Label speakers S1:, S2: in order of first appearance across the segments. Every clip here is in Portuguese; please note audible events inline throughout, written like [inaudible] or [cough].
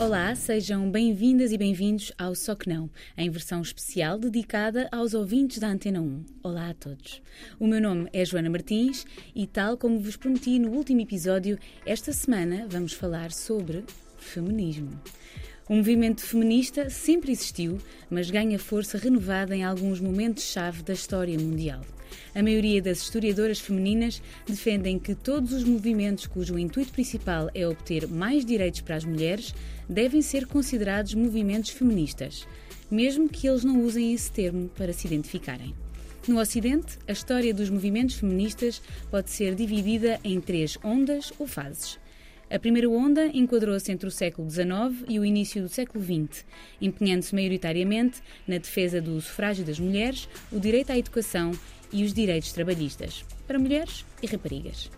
S1: Olá, sejam bem-vindas e bem-vindos ao Só Que Não, em versão especial dedicada aos ouvintes da Antena 1. Olá a todos. O meu nome é Joana Martins e, tal como vos prometi no último episódio, esta semana vamos falar sobre feminismo. O movimento feminista sempre existiu, mas ganha força renovada em alguns momentos-chave da história mundial. A maioria das historiadoras femininas defendem que todos os movimentos cujo intuito principal é obter mais direitos para as mulheres devem ser considerados movimentos feministas, mesmo que eles não usem esse termo para se identificarem. No Ocidente, a história dos movimentos feministas pode ser dividida em três ondas ou fases. A primeira onda enquadrou-se entre o século XIX e o início do século XX, empenhando-se maioritariamente na defesa do sufrágio das mulheres, o direito à educação e os direitos trabalhistas, para mulheres e raparigas.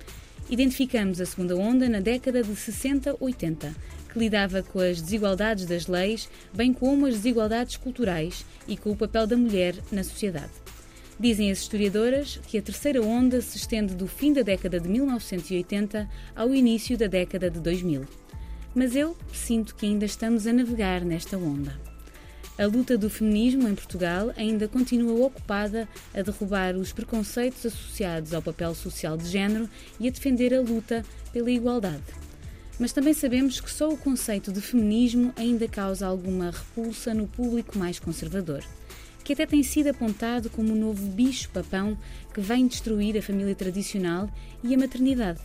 S1: Identificamos a segunda onda na década de 60-80, que lidava com as desigualdades das leis, bem como as desigualdades culturais e com o papel da mulher na sociedade. Dizem as historiadoras que a terceira onda se estende do fim da década de 1980 ao início da década de 2000. Mas eu sinto que ainda estamos a navegar nesta onda. A luta do feminismo em Portugal ainda continua ocupada a derrubar os preconceitos associados ao papel social de género e a defender a luta pela igualdade. Mas também sabemos que só o conceito de feminismo ainda causa alguma repulsa no público mais conservador, que até tem sido apontado como o novo bicho-papão que vem destruir a família tradicional e a maternidade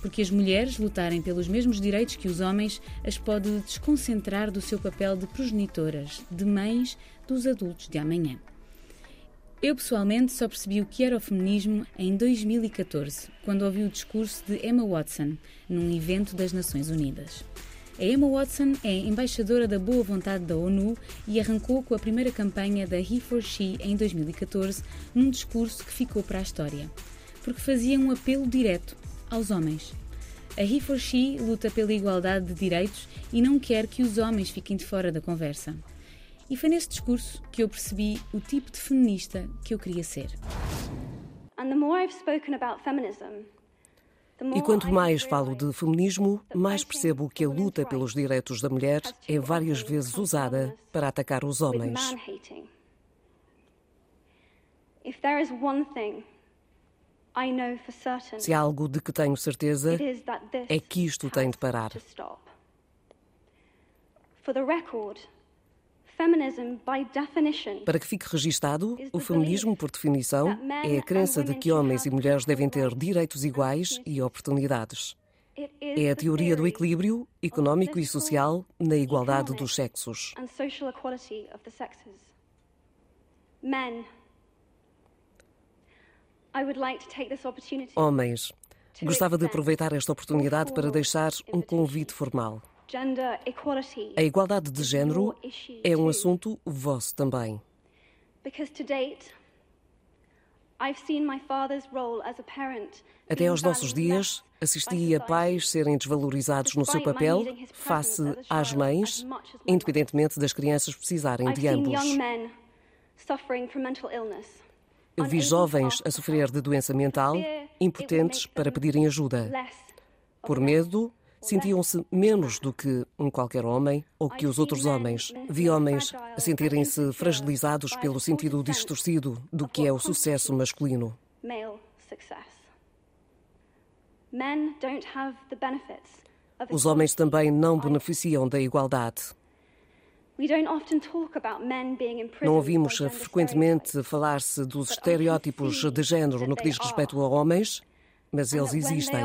S1: porque as mulheres lutarem pelos mesmos direitos que os homens as pode desconcentrar do seu papel de progenitoras, de mães dos adultos de amanhã. Eu pessoalmente só percebi o que era o feminismo em 2014, quando ouvi o discurso de Emma Watson num evento das Nações Unidas. A Emma Watson é embaixadora da boa vontade da ONU e arrancou com a primeira campanha da He for She em 2014 num discurso que ficou para a história, porque fazia um apelo direto aos homens. A He for She luta pela igualdade de direitos e não quer que os homens fiquem de fora da conversa. E foi nesse discurso que eu percebi o tipo de feminista que eu queria ser.
S2: E quanto mais falo de feminismo, mais percebo que a luta pelos direitos da mulher é várias vezes usada para atacar os homens. Se há algo de que tenho certeza, é que isto tem de parar. Para que fique registado, o feminismo, por definição, é a crença de que homens e mulheres devem ter direitos iguais e oportunidades. É a teoria do equilíbrio económico e social na igualdade dos sexos. Homens, gostava de aproveitar esta oportunidade para deixar um convite formal. A igualdade de género é um assunto vosso também. Até aos nossos dias, assisti a pais serem desvalorizados no seu papel face às mães, independentemente das crianças precisarem de ambos. Eu vi jovens a sofrer de doença mental, impotentes para pedirem ajuda. Por medo, sentiam-se menos do que um qualquer homem ou que os outros homens. Vi homens a sentirem-se fragilizados pelo sentido distorcido do que é o sucesso masculino. Os homens também não beneficiam da igualdade. Não ouvimos frequentemente falar-se dos estereótipos de género no que diz respeito a homens, mas eles existem.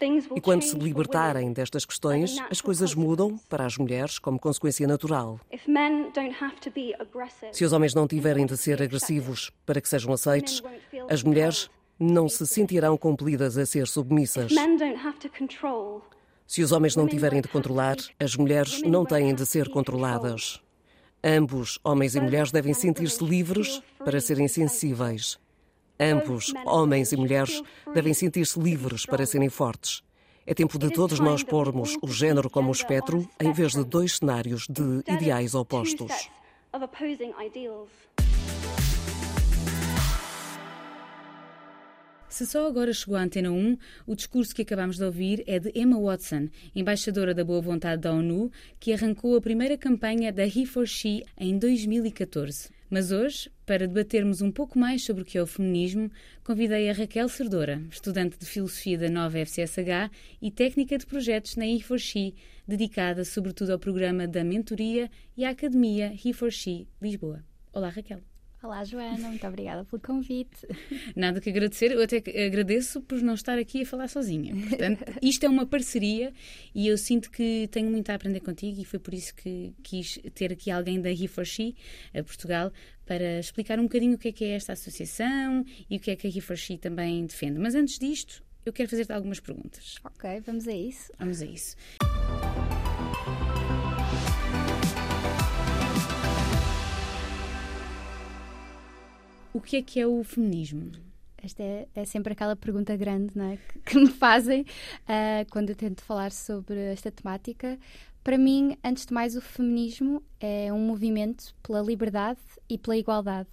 S2: E quando se libertarem destas questões, as coisas mudam para as mulheres como consequência natural. Se os homens não tiverem de ser agressivos para que sejam aceites, as mulheres não se sentirão compelidas a ser submissas. Se os homens não tiverem de controlar, as mulheres não têm de ser controladas. Ambos, homens e mulheres, devem sentir-se livres para serem sensíveis. Ambos, homens e mulheres, devem sentir-se livres para serem fortes. É tempo de todos nós pormos o género como espectro em vez de dois cenários de ideais opostos.
S1: Se só agora chegou à Antena 1, o discurso que acabamos de ouvir é de Emma Watson, embaixadora da boa vontade da ONU, que arrancou a primeira campanha da He for She em 2014. Mas hoje, para debatermos um pouco mais sobre o que é o feminismo, convidei a Raquel Cerdora, estudante de Filosofia da nova FCSH e técnica de projetos na He4She, dedicada sobretudo ao programa da mentoria e à Academia He4She Lisboa. Olá, Raquel.
S3: Olá, Joana, muito obrigada pelo convite.
S1: Nada que agradecer, eu até agradeço por não estar aqui a falar sozinha. Portanto, isto é uma parceria e eu sinto que tenho muito a aprender contigo e foi por isso que quis ter aqui alguém da He4She, a Portugal, para explicar um bocadinho o que é que é esta associação e o que é que a He4She também defende. Mas antes disto, eu quero fazer-te algumas perguntas.
S3: Ok, vamos a isso.
S1: Vamos a isso. O que é que é o feminismo?
S3: Esta é, é sempre aquela pergunta grande não é? que, que me fazem uh, quando eu tento falar sobre esta temática. Para mim, antes de mais, o feminismo é um movimento pela liberdade e pela igualdade.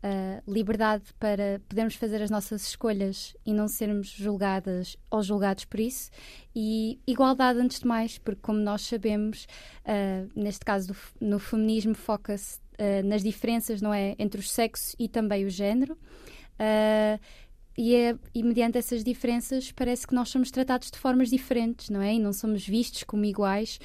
S3: Uh, liberdade para podermos fazer as nossas escolhas e não sermos julgadas ou julgados por isso, e igualdade antes de mais, porque, como nós sabemos, uh, neste caso do, no feminismo, foca-se uh, nas diferenças não é, entre os sexos e também o género. Uh, e, é, e, mediante essas diferenças parece que nós somos tratados de formas diferentes, não é? E não somos vistos como iguais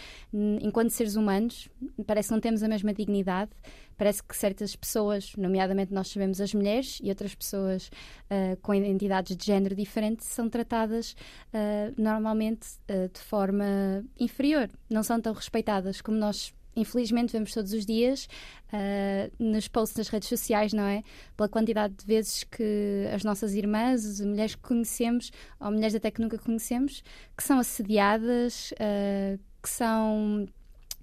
S3: enquanto seres humanos. Parece que não temos a mesma dignidade. Parece que certas pessoas, nomeadamente nós sabemos as mulheres e outras pessoas uh, com identidades de género diferentes, são tratadas uh, normalmente uh, de forma inferior. Não são tão respeitadas como nós infelizmente vemos todos os dias uh, nos posts nas redes sociais, não é? Pela quantidade de vezes que as nossas irmãs, as mulheres que conhecemos, ou mulheres até que nunca conhecemos, que são assediadas, uh, que são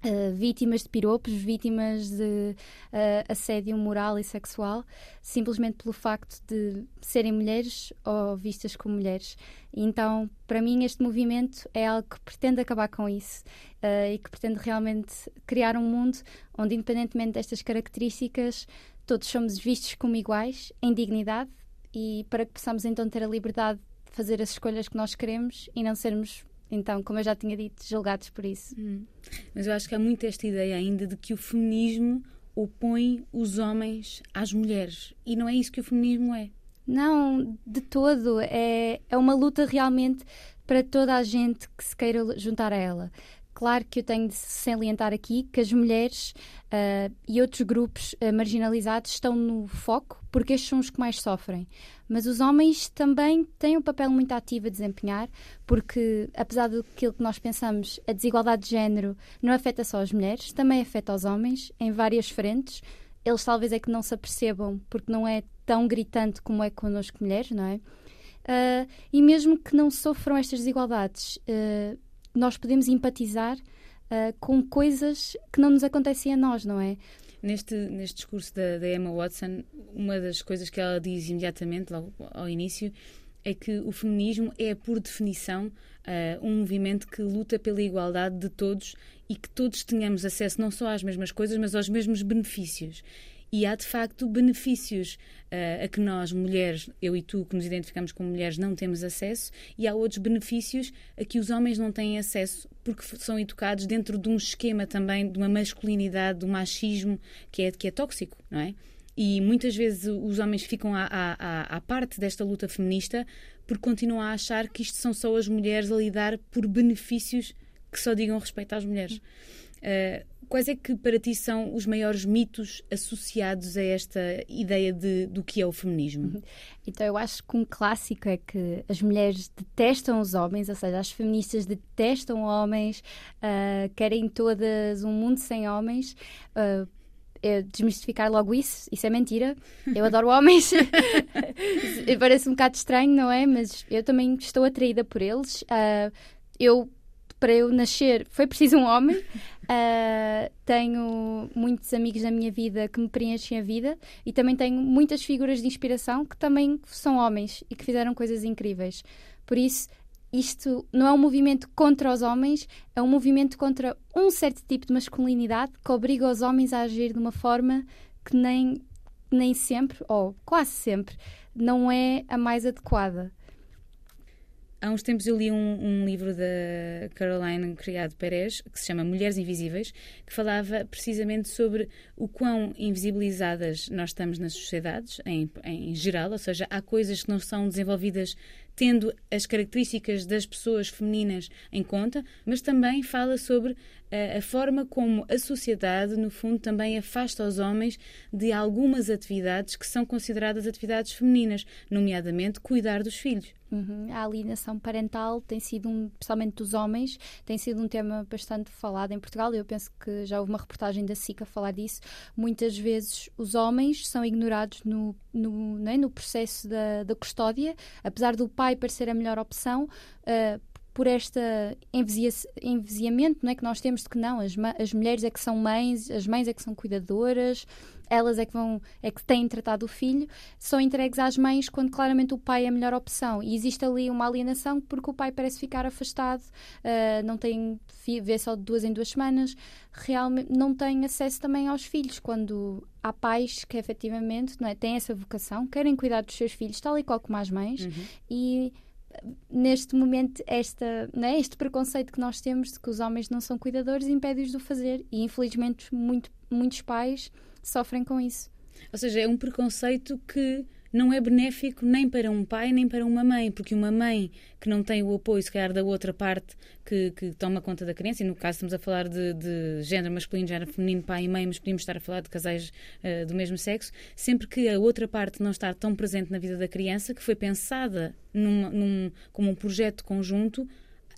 S3: Uh, vítimas de piropos, vítimas de uh, assédio moral e sexual, simplesmente pelo facto de serem mulheres ou vistas como mulheres. Então, para mim, este movimento é algo que pretende acabar com isso uh, e que pretende realmente criar um mundo onde, independentemente destas características, todos somos vistos como iguais, em dignidade, e para que possamos então ter a liberdade de fazer as escolhas que nós queremos e não sermos então, como eu já tinha dito, julgados por isso. Hum.
S1: Mas eu acho que há muito esta ideia ainda de que o feminismo opõe os homens às mulheres. E não é isso que o feminismo é.
S3: Não, de todo. É, é uma luta realmente para toda a gente que se queira juntar a ela. Claro que eu tenho de salientar aqui que as mulheres uh, e outros grupos uh, marginalizados estão no foco porque estes são os que mais sofrem. Mas os homens também têm um papel muito ativo a desempenhar, porque, apesar daquilo que nós pensamos, a desigualdade de género não afeta só as mulheres, também afeta os homens em várias frentes. Eles talvez é que não se apercebam, porque não é tão gritante como é connosco mulheres, não é? Uh, e mesmo que não sofram estas desigualdades, nós podemos empatizar uh, com coisas que não nos acontecem a nós, não é?
S1: Neste, neste discurso da, da, Emma Watson, uma das coisas que ela diz imediatamente, logo ao início, é que o feminismo é, por definição, uh, um movimento que luta pela igualdade de todos e que todos tenhamos acesso não só às mesmas coisas, mas aos mesmos benefícios. E há de facto benefícios uh, a que nós, mulheres, eu e tu, que nos identificamos como mulheres, não temos acesso, e há outros benefícios a que os homens não têm acesso porque são educados dentro de um esquema também de uma masculinidade, do machismo que é, que é tóxico, não é? E muitas vezes os homens ficam à, à, à, parte desta luta feminista porque continuam a achar que isto são só as mulheres a lidar por benefícios que só digam respeito às mulheres. Uh, Quais é que para ti são os maiores mitos associados a esta ideia de, do que é o feminismo? Uhum.
S3: Então eu acho que um clássico é que as mulheres detestam os homens, ou seja, as feministas detestam homens, uh, querem todas um mundo sem homens. Uh, desmistificar logo isso, isso é mentira. Eu adoro [laughs] homens. [laughs] Parece um bocado estranho, não é? Mas eu também estou atraída por eles. Uh, eu para eu nascer foi preciso um homem. Uh, [laughs] tenho muitos amigos na minha vida que me preenchem a vida e também tenho muitas figuras de inspiração que também são homens e que fizeram coisas incríveis. Por isso, isto não é um movimento contra os homens, é um movimento contra um certo tipo de masculinidade que obriga os homens a agir de uma forma que nem, nem sempre, ou quase sempre, não é a mais adequada.
S1: Há uns tempos eu li um, um, livro da Caroline Criado Pérez, que se chama Mulheres Invisíveis, que falava precisamente sobre o quão invisibilizadas nós estamos nas sociedades, em, em geral, ou seja, há coisas que não são desenvolvidas tendo as características das pessoas femininas em conta, mas também fala sobre a, a forma como a sociedade, no fundo, também afasta os homens de algumas atividades que são consideradas atividades femininas, nomeadamente cuidar dos filhos.
S3: Uhum. A alienação parental tem sido, um, principalmente dos homens, tem sido um tema bastante falado em Portugal. Eu penso que já houve uma reportagem da SICA a falar disso. Muitas vezes os homens são ignorados no, no, no processo da, da custódia, apesar do pai parecer a melhor opção. Uh, por este envisiamento não é, que nós temos de que não, as, as mulheres é que são mães, as mães é que são cuidadoras, elas é que vão é que têm tratado o filho, são entregues às mães quando claramente o pai é a melhor opção. E existe ali uma alienação porque o pai parece ficar afastado, uh, não tem vê só de duas em duas semanas, realmente não tem acesso também aos filhos quando há pais que efetivamente não é, têm essa vocação, querem cuidar dos seus filhos, tal e qual como as mães, uhum. e neste momento esta, né, este preconceito que nós temos de que os homens não são cuidadores impede-os de o fazer e infelizmente muito, muitos pais sofrem com isso.
S1: Ou seja, é um preconceito que não é benéfico nem para um pai nem para uma mãe, porque uma mãe que não tem o apoio, se calhar, da outra parte que, que toma conta da criança, e no caso estamos a falar de, de género masculino, género feminino, pai e mãe, mas podíamos estar a falar de casais uh, do mesmo sexo, sempre que a outra parte não está tão presente na vida da criança, que foi pensada num, como um projeto conjunto,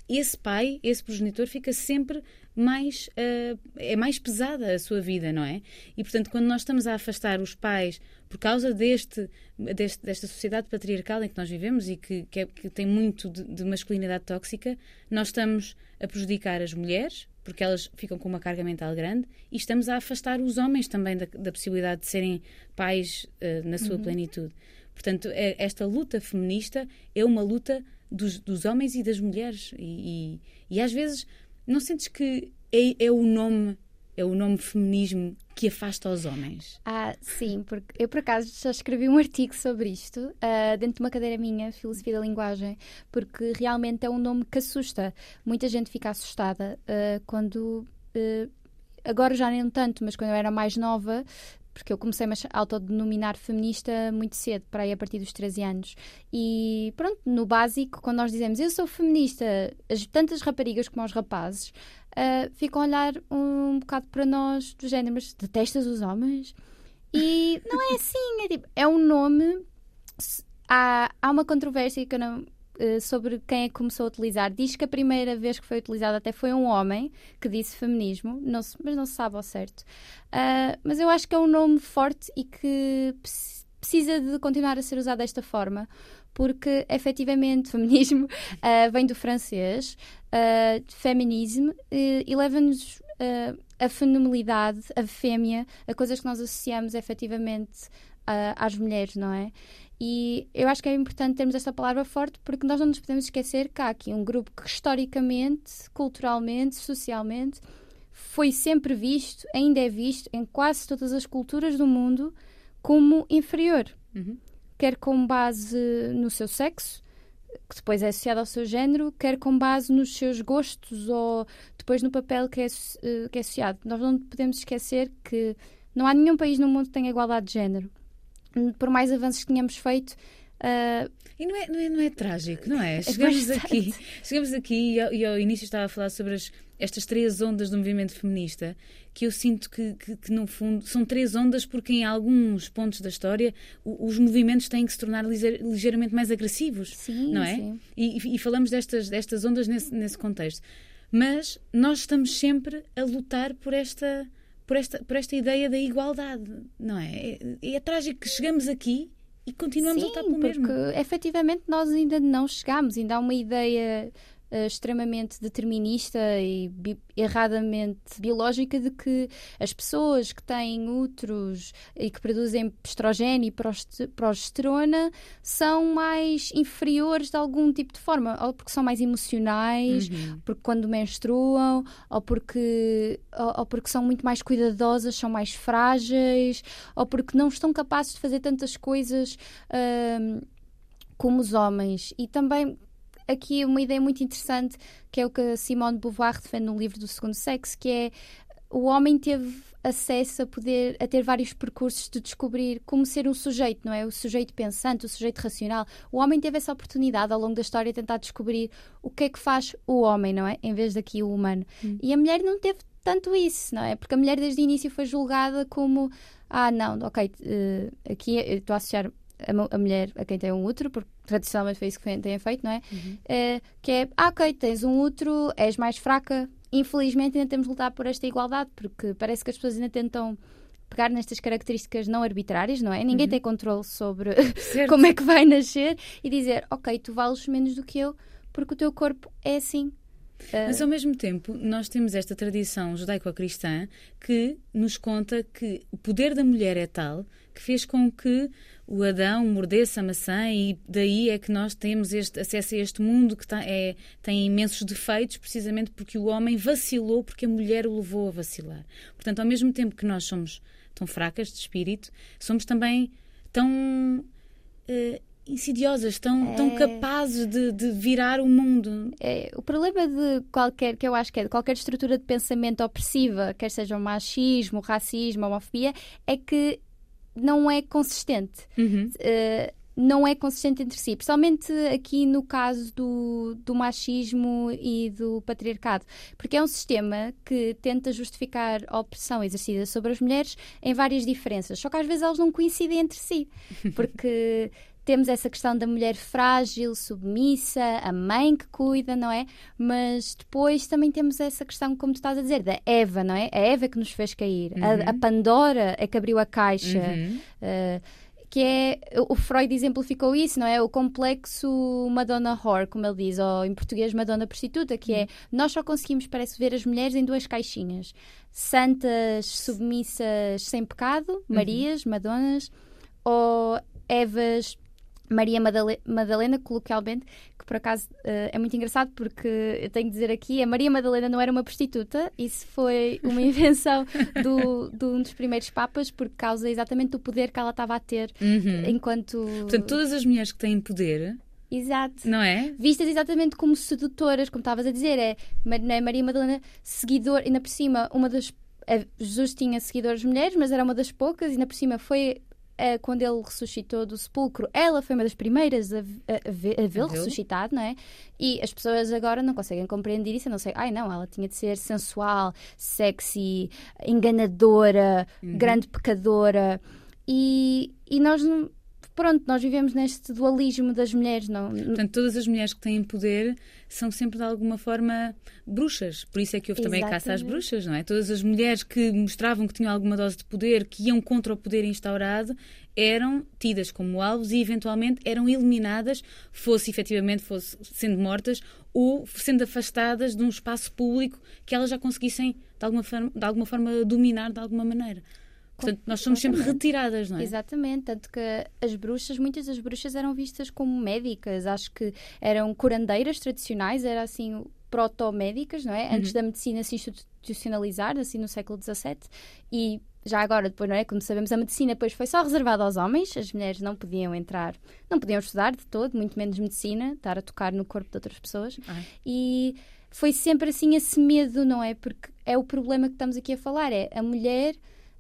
S1: esse pai, esse progenitor, fica sempre mais uh, é mais pesada a sua vida, não é? E portanto, quando nós estamos a afastar os pais por causa deste, deste desta sociedade patriarcal em que nós vivemos e que, que, é, que tem muito de, de, masculinidade tóxica, nós estamos a prejudicar as mulheres porque elas ficam com uma carga mental grande e estamos a afastar os homens também da, da possibilidade de serem pais uh, na sua uhum. plenitude. Portanto, é, esta luta feminista é uma luta dos, dos homens e das mulheres. E, e, e, às vezes não sentes que é, é o nome é o nome feminismo que afasta os homens?
S3: Ah, sim, porque eu por acaso já escrevi um artigo sobre isto uh, dentro de uma cadeira minha, Filosofia da Linguagem, porque realmente é um nome que assusta. Muita gente fica assustada uh, quando. Uh, agora já nem tanto, mas quando eu era mais nova, porque eu comecei-me a autodenominar feminista muito cedo, para aí a partir dos 13 anos. E pronto, no básico, quando nós dizemos eu sou feminista, as, tantas raparigas como os rapazes uh, ficam a olhar um bocado para nós do género, mas detestas os homens? E não é assim, é, tipo, é um nome. Há, há uma controvérsia que eu não, eh, sobre quem é que começou a utilizar. Diz que a primeira vez que foi utilizado até foi um homem que disse feminismo, não se, mas não se sabe ao certo. Uh, mas eu acho que é um nome forte e que precisa de continuar a ser usado desta forma, porque efetivamente [laughs] feminismo uh, vem do francês, uh, feminismo, e leva-nos a fenomenalidade, a fêmea, a coisas que nós associamos efetivamente às mulheres, não é? E eu acho que é importante termos esta palavra forte porque nós não nos podemos esquecer que há aqui um grupo que historicamente, culturalmente, socialmente foi sempre visto, ainda é visto em quase todas as culturas do mundo como inferior. Uhum. Quer com base no seu sexo, que depois é associado ao seu género, quer com base nos seus gostos ou depois no papel que é, eh, que é associado. Nós não podemos esquecer que não há nenhum país no mundo que tenha igualdade de género por mais avanços que tínhamos feito. Uh,
S1: e não é, não, é, não é trágico, não é? é chegamos aqui, chegamos aqui e ao, e ao, início estava a falar sobre as, estas três ondas do movimento feminista que eu sinto que, que, que, no fundo são três ondas porque em alguns pontos da história os movimentos têm que se tornar ligeiramente mais agressivos,
S3: sim,
S1: não é?
S3: Sim.
S1: E, e, falamos destas, destas ondas nesse, nesse contexto. Mas nós estamos sempre a lutar por esta por esta, por esta ideia da igualdade, não é? É, é trágico que chegamos aqui e continuamos
S3: Sim,
S1: a lutar pelo mesmo.
S3: porque efetivamente nós ainda não chegamos, ainda há uma ideia uh, extremamente determinista e bi erradamente biológica de que as pessoas que têm úteros e que produzem estrogênio e progesterona são mais inferiores de algum tipo de forma, ou porque são mais emocionais, uhum. porque quando menstruam, ou porque, ou, ou, porque são muito mais cuidadosas, são mais frágeis, ou porque não estão capazes de fazer tantas coisas. Uh, como os homens e também aqui uma ideia muito interessante que é o que Simone de Beauvoir defende no livro do Segundo Sexo, que é o homem teve acesso a poder a ter vários percursos de descobrir como ser um sujeito, não é? O sujeito pensante, o sujeito racional. O homem teve essa oportunidade ao longo da história de tentar descobrir o que é que faz o homem, não é? Em vez daqui o humano. Hum. E a mulher não teve tanto isso, não é? Porque a mulher desde o início foi julgada como ah, não, ok, uh, aqui estou a associar a, a, mulher a quem tem um útero, porque tradicionalmente foi isso que tem feito, não é? Uhum. Uh, que é, ah, ok, tens um útero, és mais fraca, infelizmente ainda temos de lutar por esta igualdade, porque parece que as pessoas ainda tentam pegar nestas características não arbitrárias, não é? Ninguém uhum. tem controle sobre [laughs] como é que vai nascer e dizer, ok, tu vales menos do que eu porque o teu corpo é assim.
S1: Mas ao mesmo tempo, nós temos esta tradição judaico-cristã que nos conta que o poder da mulher é tal que fez com que o Adão mordesse a maçã e daí é que nós temos este acesso a este mundo que tá, é, tem imensos defeitos precisamente porque o homem vacilou porque a mulher o levou a vacilar. Portanto, ao mesmo tempo que nós somos tão fracas de espírito, somos também tão uh, insidiosas, tão, é... tão capazes de, de, virar o mundo.
S3: É, o problema de qualquer, que eu acho que é de qualquer estrutura de pensamento opressiva, quer seja o machismo, o racismo, a homofobia, é que não é consistente. Uhum. Uh, não é consistente entre si, principalmente aqui no caso do, do machismo e do patriarcado, porque é um sistema que tenta justificar a opressão exercida sobre as mulheres em várias diferenças, só que às vezes elas não coincidem entre si, [laughs] porque temos essa questão da mulher frágil, submissa, a mãe que cuida, não é? Mas depois também temos essa questão, como tu estás a dizer, da Eva, não é? A Eva que nos fez cair. Uhum. A, a, Pandora é que abriu a caixa. Uhum. Uh, que é, o Freud exemplificou isso, não é? O complexo Madonna Whore, como ele diz, ou em português Madonna Prostituta, que é, uhum. nós só conseguimos, parece, ver as mulheres em duas caixinhas. Santas, submissas, sem pecado, uhum. Marias, Madonas, ou Evas Maria Madalena, Madalena coloquialmente, que por acaso uh, é muito engraçado porque eu tenho de dizer aqui, a Maria Madalena não era uma prostituta, isso foi uma [laughs] invenção do, de um dos primeiros papas por causa exatamente do poder que ela estava a ter uhum. enquanto...
S1: Portanto, todas as mulheres que têm poder...
S3: Exato.
S1: Não é?
S3: Vistas exatamente como sedutoras, como estavas a dizer, é, é Maria Madalena seguidor, ainda por cima, uma das Jesus tinha seguidores mulheres, mas era uma das poucas, e ainda por cima foi uh, quando ele ressuscitou do sepulcro, ela foi uma das primeiras a, a, a vê-lo ressuscitado, não é? E as pessoas agora não conseguem compreender isso, não sei, ai não, ela tinha de ser sensual, sexy, enganadora, uhum. grande pecadora. E, e nós não pronto, nós vivemos neste dualismo das mulheres. Não...
S1: Portanto, todas as mulheres que têm poder são sempre de alguma forma bruxas. Por isso é que houve também Exatamente. caça às bruxas, não é? Todas as mulheres que mostravam que tinham alguma dose de poder, que iam contra o poder instaurado, eram tidas como alvos e eventualmente eram eliminadas, fosse efetivamente fosse sendo mortas ou sendo afastadas de um espaço público que elas já conseguissem de alguma forma, de alguma forma dominar de alguma maneira. Portanto, nós somos sempre retiradas, não é?
S3: Exatamente, tanto que as bruxas, muitas das bruxas eram vistas como médicas, acho que eram curandeiras tradicionais, era assim proto-médicas, não é? Uhum. Antes da medicina se institucionalizar, assim no século XVII, e já agora, depois, não é? Como sabemos, a medicina depois foi só reservada aos homens, as mulheres não podiam entrar, não podiam estudar de todo, muito menos medicina, estar a tocar no corpo de outras pessoas. Ai. E foi sempre assim esse medo, não é? Porque é o problema que estamos aqui a falar, é a mulher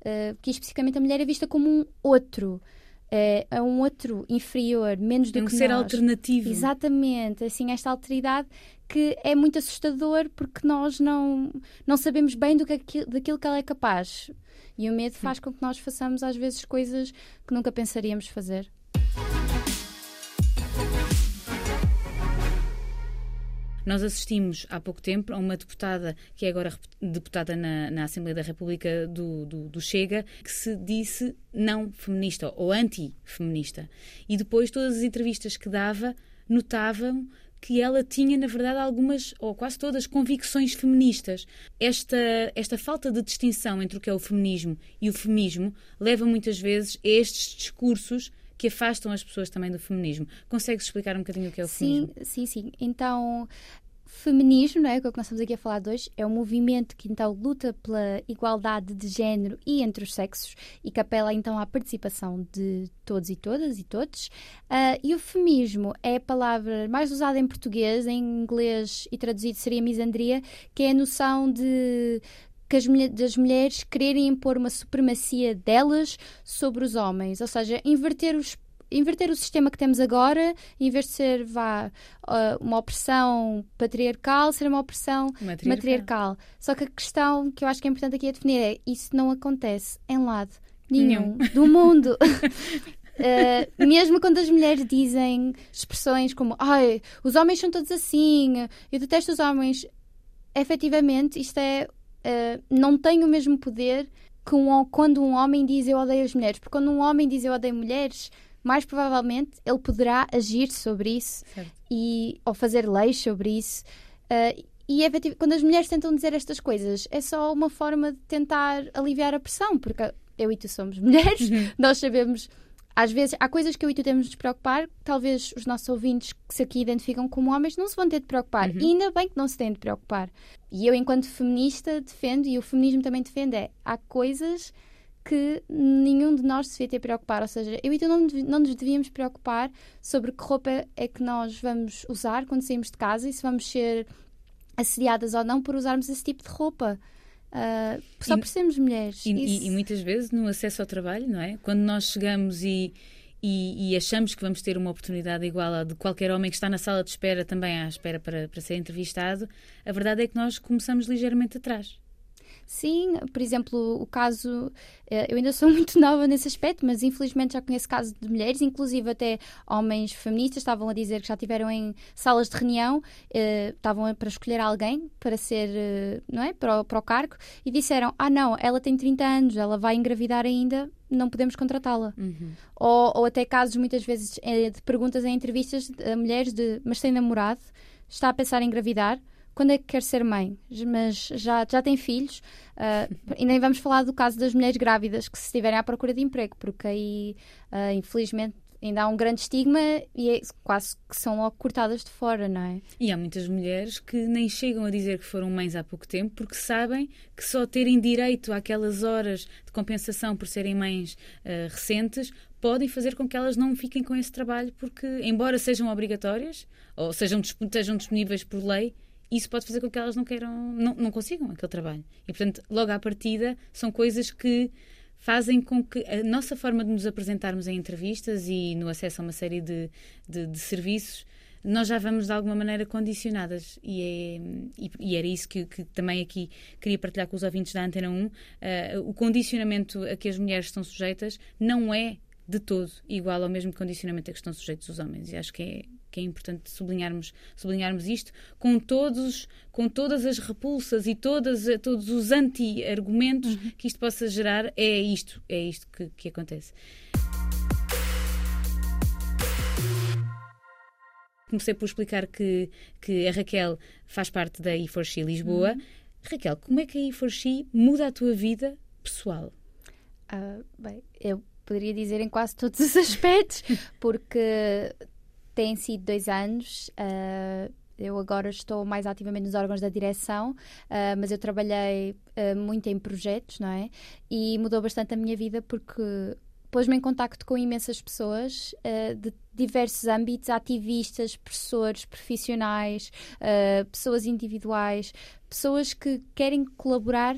S3: uh, que especificamente a mulher é vista como um outro. É, é um outro inferior, menos do é um que
S1: ser
S3: nós.
S1: alternativo.
S3: Exatamente, assim, esta alteridade que é muito assustador porque nós não, não sabemos bem do que, daquilo que ela é capaz. E o medo faz com que nós façamos às vezes coisas que nunca pensaríamos fazer.
S1: Nós assistimos há pouco tempo a uma deputada, que é agora deputada na, na Assembleia da República do, do, do, Chega, que se disse não feminista ou anti-feminista. E depois todas as entrevistas que dava notavam que ela tinha, na verdade, algumas, ou quase todas, convicções feministas. Esta, esta falta de distinção entre o que é o feminismo e o feminismo leva muitas vezes a estes discursos que afastam as pessoas também do feminismo. Consegues explicar um bocadinho o que é o
S3: sim,
S1: feminismo?
S3: Sim, sim. Então, feminismo, não é? O que nós estamos aqui a falar de hoje, é um movimento que então luta pela igualdade de género e entre os sexos e que apela então à participação de todos e todas e todos. Uh, e o feminismo é a palavra mais usada em português, em inglês e traduzido seria misandria, que é a noção de que as das mulheres quererem impor uma supremacia delas sobre os homens, ou seja, inverter os inverter o sistema que temos agora, em vez de ser vá, uma opressão patriarcal, ser uma opressão matriarcal. matriarcal. Só que a questão que eu acho que é importante aqui a definir é isso não acontece em lado nenhum, nenhum. do mundo. Uh, [laughs] [laughs] mesmo quando as mulheres dizem expressões como ai, os homens são todos assim, eu detesto os homens, efetivamente isto é uh, não tem o mesmo poder que um, quando um homem diz eu odeio as mulheres, porque quando um homem diz eu odeio mulheres, mais provavelmente ele poderá agir sobre isso e, ou fazer leis sobre isso. Uh, e quando as mulheres tentam dizer estas coisas, é só uma forma de tentar aliviar a pressão, porque eu e tu somos [laughs] mulheres, uhum. nós sabemos. Às vezes, há coisas que eu e tu temos de nos preocupar, talvez os nossos ouvintes que se aqui identificam como homens não se vão ter de preocupar. Uhum. E ainda bem que não se têm de preocupar. E eu, enquanto feminista, defendo, e o feminismo também defende, é há coisas que nenhum de nós se devia ter preocupar. Ou seja, eu e tu não, não nos devíamos preocupar sobre que roupa é que nós vamos usar quando saímos de casa e se vamos ser assediadas ou não por usarmos esse tipo de roupa. Uh, só e, por sermos mulheres.
S1: E, e, e, muitas vezes no acesso ao trabalho, não é? Quando nós chegamos e, e, achamos que vamos ter uma oportunidade igual a de qualquer homem que está na sala de espera, também à espera para, para ser entrevistado, a verdade é que nós começamos ligeiramente atrás.
S3: Sim, por exemplo, o caso. Eh, eu ainda sou [laughs] muito nova nesse aspecto, mas infelizmente já conheço casos de mulheres, inclusive até homens feministas, estavam a dizer que já estiveram em salas de reunião, eh, estavam para escolher alguém para ser, eh, não é? Para o, para o cargo, e disseram: Ah, não, ela tem 30 anos, ela vai engravidar ainda, não podemos contratá-la. Uhum. Ou, ou até casos, muitas vezes, de perguntas em entrevistas a mulheres de: Mas tem namorado? Está a pensar em engravidar? Quando é que quer ser mãe, mas já, já tem filhos. Uh, e nem vamos falar do caso das mulheres grávidas que se estiverem à procura de emprego, porque aí, uh, infelizmente, ainda há um grande estigma e é quase que são logo cortadas de fora, não é?
S1: E há muitas mulheres que nem chegam a dizer que foram mães há pouco tempo porque sabem que só terem direito àquelas horas de compensação por serem mães uh, recentes podem fazer com que elas não fiquem com esse trabalho porque, embora sejam obrigatórias ou sejam, estejam disponíveis por lei, isso pode fazer com que elas não queiram, não, não consigam aquele trabalho. E, portanto, logo à partida, são coisas que fazem com que a nossa forma de nos apresentarmos em entrevistas e no acesso a uma série de, de, de serviços, nós já vamos de alguma maneira condicionadas. E, é, e, e era isso que, que, também aqui queria partilhar com os ouvintes da Antena 1. Uh, eh, o condicionamento a que as mulheres estão sujeitas não é de todo igual ao mesmo condicionamento a que estão sujeitos os homens. E acho que é que é importante sublinharmos, sublinharmos isto, com, todos, com todas as repulsas e todas, todos os anti-argumentos uhum. que isto possa gerar, é isto, é isto que, que acontece. Comecei por explicar que, que a Raquel faz parte da E4X Lisboa. Uhum. Raquel, como é que a E4X muda a tua vida pessoal?
S3: Uh, bem, eu poderia dizer em quase todos os [laughs] aspectos, porque têm sido dois anos. Uh, eu agora estou mais ativamente nos órgãos da direção, uh, mas eu trabalhei uh, muito em projetos, não é? E mudou bastante a minha vida porque pôs-me em contacto com imensas pessoas uh, de diversos âmbitos, ativistas, professores, profissionais, pessoas individuais, pessoas que querem colaborar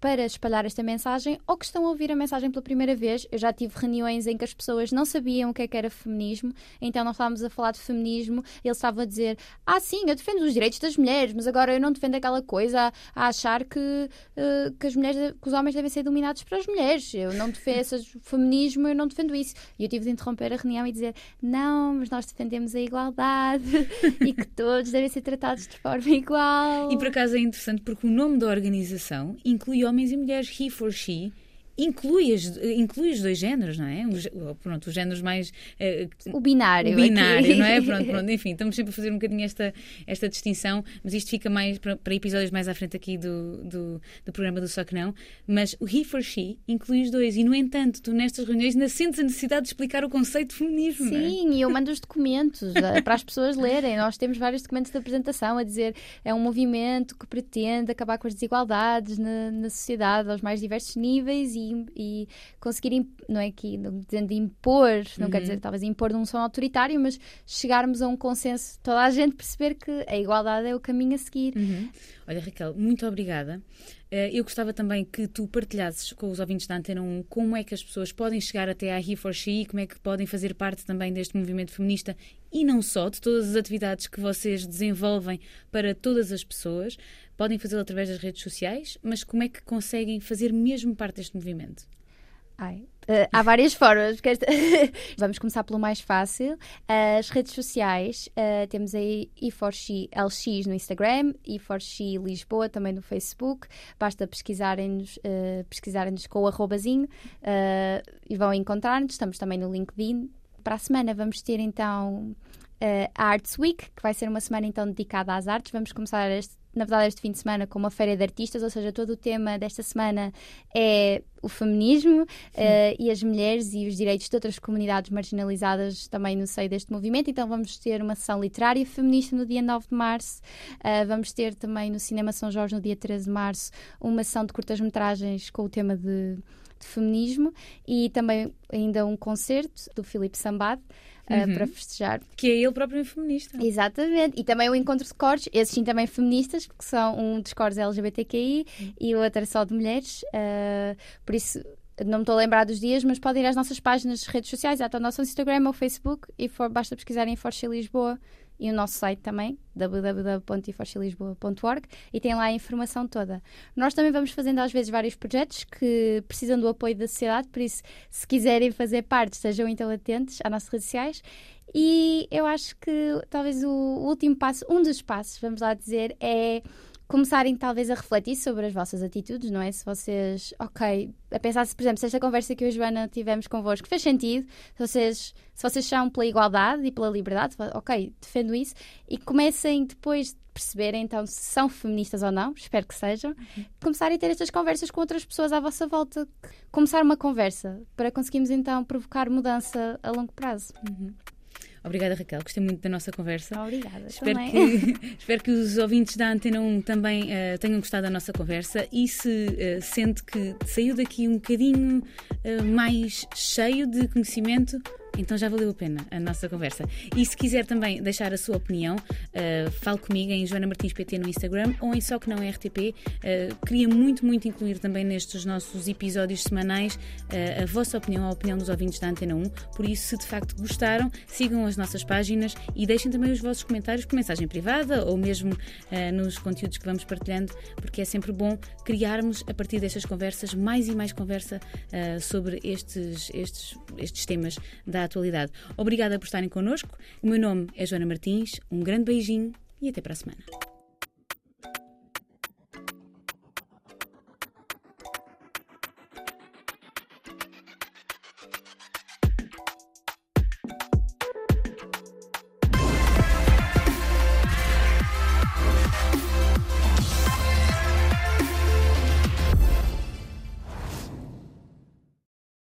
S3: para espalhar esta mensagem ou que estão a ouvir a mensagem pela primeira vez. Eu já tive reuniões em que as pessoas não sabiam o que, é que era feminismo, então nós estávamos a falar de feminismo, eles estavam a dizer: Ah, sim, eu defendo os direitos das mulheres, mas agora eu não defendo aquela coisa a, achar que, uh, que, as mulheres, que os homens devem ser dominados pelas mulheres. Eu não defendo esse feminismo, eu não defendo isso. E eu tive de interromper a reunião e dizer: Não, mas nós defendemos a igualdade [laughs] e que todos devem ser tratados de forma igual.
S1: E por acaso é interessante porque o nome da organização inclui homens e mulheres, he for she, inclui, as, inclui os dois géneros, não é? Os, pronto, os géneros mais.
S3: Uh, o binário.
S1: O binário, não é? Pronto, [laughs] pronto, enfim, estamos sempre a fazer um bocadinho esta, esta distinção, mas isto fica mais para, para episódios mais à frente aqui do, do, do, programa do Só Que Não. Mas o he for she inclui os dois, e no entanto, tu nestas reuniões ainda sentes a necessidade de explicar o conceito de feminismo.
S3: É? Sim,
S1: é?
S3: e eu mando os documentos eh, para as pessoas lerem. Nós temos vários documentos de apresentação a dizer é um movimento que pretende acabar com as desigualdades na, na sociedade aos mais diversos níveis e, e conseguir, não é não dizendo impor, não uhum. quer dizer talvez impor num som autoritário, mas chegarmos a um consenso, toda a gente perceber que a igualdade é o caminho a seguir.
S1: Uhum. Olha, Raquel, muito obrigada. Eh, eu gostava também que tu partilhasses com os ouvintes da Antena 1 como é que as pessoas podem chegar até à He for She, como é que podem fazer parte também deste movimento feminista e não só, de todas as atividades que vocês desenvolvem para todas as pessoas. Podem fazê-lo através das redes sociais, mas como é que conseguem fazer mesmo parte deste movimento?
S3: Ai, Uh, há várias formas. Esta... [laughs] Vamos começar pelo mais fácil. As redes sociais, uh, temos aí e4x LX no Instagram, e4x Lisboa também no Facebook. Basta pesquisarem-nos uh, pesquisarem com o arrobazinho e vão encontrar-nos. Estamos também no LinkedIn. Para a semana vamos ter então a Arts Week, que vai ser uma semana então dedicada às artes. Vamos começar este na verdade, este fim de semana com uma feira de artistas, ou seja, todo o tema desta semana é o feminismo uh, e as mulheres e os direitos de outras comunidades marginalizadas também no seio deste movimento. Então, vamos ter uma sessão literária feminista no dia 9 de março, uh, vamos ter também no Cinema São Jorge, no dia 13 de março, uma sessão de curtas-metragens com o tema de, de feminismo e também ainda um concerto do Filipe Sambad uh, para festejar.
S1: Que é ele próprio feminista.
S3: Exatamente. E também o encontro de cores, esses sim também feministas, que são um dos cores LGBTQI uhum. e o outro é só de mulheres. Uh, por isso não me estou a lembrar dos dias, mas podem ir às nossas páginas de redes sociais, até o nosso Instagram ou Facebook, e for, basta pesquisarem Força Lisboa e o nosso site também, www.iforcilisboa.org, e tem lá a informação toda. Nós também vamos fazendo às vezes vários projetos que precisam do apoio da sociedade, por isso, se quiserem fazer parte, estejam então atentos às nossas redes sociais. E eu acho que talvez o último passo, um dos passos, vamos lá dizer, é começarem talvez a refletir sobre as vossas atitudes, não é? Se vocês, ok, a pensar se, por exemplo, se esta conversa que eu e a Joana tivemos convosco fez sentido, se vocês, se vocês são pela igualdade e pela liberdade, ok, defendo isso, e comecem depois de perceberem então se são feministas ou não, espero que sejam, uhum. começarem a ter estas conversas com outras pessoas à vossa volta, começar uma conversa para conseguirmos então provocar mudança a longo prazo.
S1: Uhum. Obrigada, Raquel. Gostei muito da nossa conversa.
S3: Obrigada.
S1: Espero, que, [laughs] [laughs] espero que os ouvintes da Antena 1 também uh, tenham gostado da nossa conversa e se uh, sente que saiu daqui um bocadinho uh, mais cheio de conhecimento, então já valeu a pena a nossa conversa. E se quiser também deixar a sua opinião, uh, fale comigo em Joana Martins PT no Instagram ou em Só Que Não RTP. Uh, queria muito, muito incluir também nestes nossos episódios semanais uh, a vossa opinião, a opinião dos ouvintes da Antena 1. Por isso, se de facto gostaram, sigam as nossas páginas e deixem também os vossos comentários por mensagem privada ou mesmo uh, nos conteúdos que vamos partilhando, porque é sempre bom criarmos a partir destas conversas mais e mais conversa sobre estes, estes, estes temas da atualidade. Obrigada por estarem connosco. O meu nome é Joana Martins. Um grande beijinho e até para a semana.